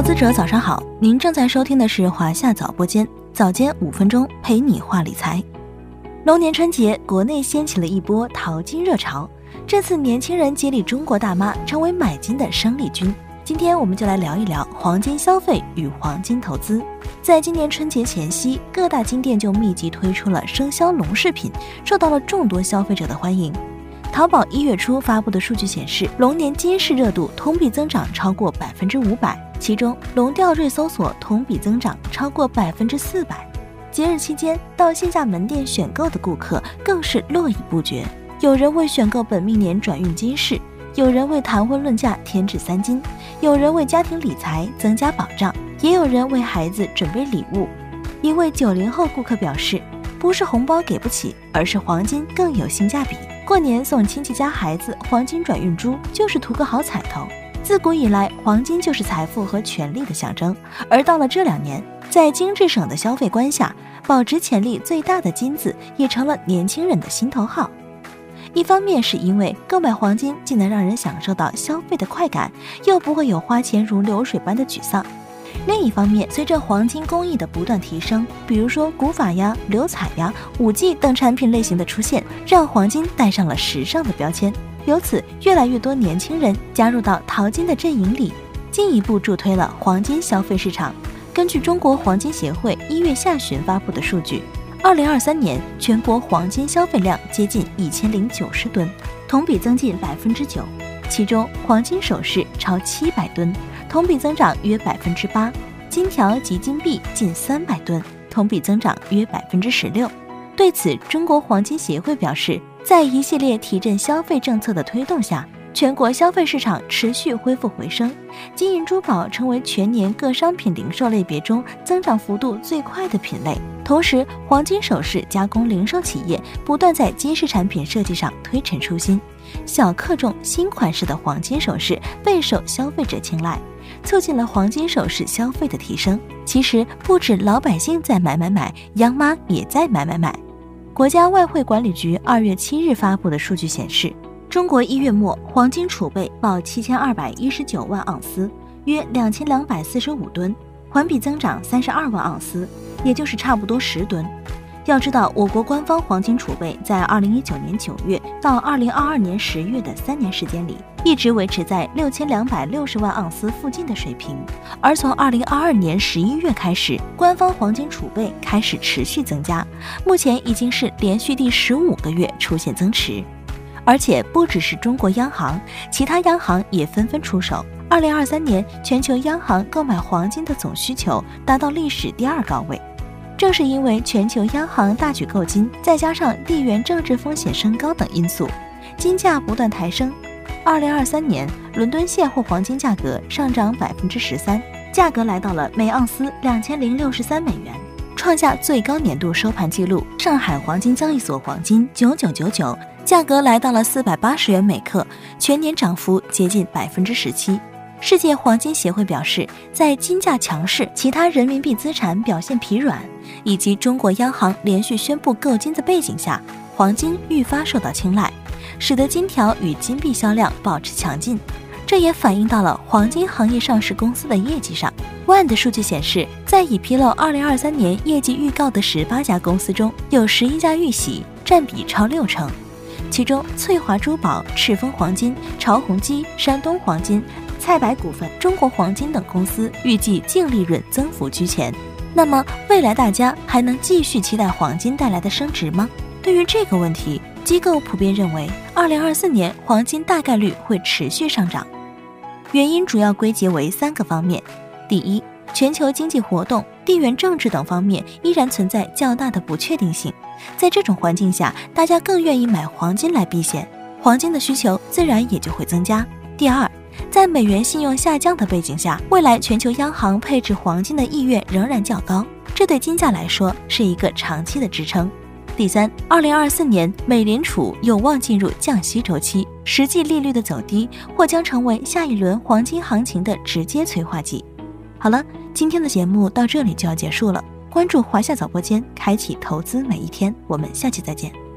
投资者早上好，您正在收听的是华夏早播间，早间五分钟陪你话理财。龙年春节，国内掀起了一波淘金热潮，这次年轻人接力中国大妈，成为买金的生力军。今天我们就来聊一聊黄金消费与黄金投资。在今年春节前夕，各大金店就密集推出了生肖龙饰品，受到了众多消费者的欢迎。淘宝一月初发布的数据显示，龙年金饰热度同比增长超过百分之五百，其中龙吊坠搜索同比增长超过百分之四百。节日期间到线下门店选购的顾客更是络绎不绝，有人为选购本命年转运金饰。有人为谈婚论嫁添置三金，有人为家庭理财增加保障，也有人为孩子准备礼物。一位九零后顾客表示：“不是红包给不起，而是黄金更有性价比。过年送亲戚家孩子黄金转运珠，就是图个好彩头。自古以来，黄金就是财富和权力的象征。而到了这两年，在精致省的消费观下，保值潜力最大的金子也成了年轻人的心头好。”一方面是因为购买黄金既能让人享受到消费的快感，又不会有花钱如流水般的沮丧；另一方面，随着黄金工艺的不断提升，比如说古法呀、流彩呀、五 G 等产品类型的出现，让黄金带上了时尚的标签。由此，越来越多年轻人加入到淘金的阵营里，进一步助推了黄金消费市场。根据中国黄金协会一月下旬发布的数据。二零二三年全国黄金消费量接近一千零九十吨，同比增进百分之九，其中黄金首饰超七百吨，同比增长约百分之八；金条及金币近三百吨，同比增长约百分之十六。对此，中国黄金协会表示，在一系列提振消费政策的推动下。全国消费市场持续恢复回升，金银珠宝成为全年各商品零售类别中增长幅度最快的品类。同时，黄金首饰加工零售企业不断在金饰产品设计上推陈出新，小克重、新款式的黄金首饰备受消费者青睐，促进了黄金首饰消费的提升。其实，不止老百姓在买买买，央妈也在买买买。国家外汇管理局二月七日发布的数据显示。中国一月末黄金储备报七千二百一十九万盎司，约两千两百四十五吨，环比增长三十二万盎司，也就是差不多十吨。要知道，我国官方黄金储备在二零一九年九月到二零二二年十月的三年时间里，一直维持在六千两百六十万盎司附近的水平。而从二零二二年十一月开始，官方黄金储备开始持续增加，目前已经是连续第十五个月出现增持。而且不只是中国央行，其他央行也纷纷出手。二零二三年，全球央行购买黄金的总需求达到历史第二高位。正是因为全球央行大举购金，再加上地缘政治风险升高等因素，金价不断抬升。二零二三年，伦敦现货黄金价格上涨百分之十三，价格来到了每盎司两千零六十三美元，创下最高年度收盘纪录。上海黄金交易所黄金九九九九。价格来到了四百八十元每克，全年涨幅接近百分之十七。世界黄金协会表示，在金价强势、其他人民币资产表现疲软，以及中国央行连续宣布购金的背景下，黄金愈发受到青睐，使得金条与金币销量保持强劲。这也反映到了黄金行业上市公司的业绩上。万的数据显示，在已披露二零二三年业绩预告的十八家公司中，有十一家预喜，占比超六成。其中，翠华珠宝、赤峰黄金、潮宏基、山东黄金、蔡白股份、中国黄金等公司预计净利润增幅居前。那么，未来大家还能继续期待黄金带来的升值吗？对于这个问题，机构普遍认为，二零二四年黄金大概率会持续上涨。原因主要归结为三个方面：第一，全球经济活动、地缘政治等方面依然存在较大的不确定性。在这种环境下，大家更愿意买黄金来避险，黄金的需求自然也就会增加。第二，在美元信用下降的背景下，未来全球央行配置黄金的意愿仍然较高，这对金价来说是一个长期的支撑。第三，二零二四年美联储有望进入降息周期，实际利率的走低或将成为下一轮黄金行情的直接催化剂。好了，今天的节目到这里就要结束了。关注华夏早播间，开启投资每一天。我们下期再见。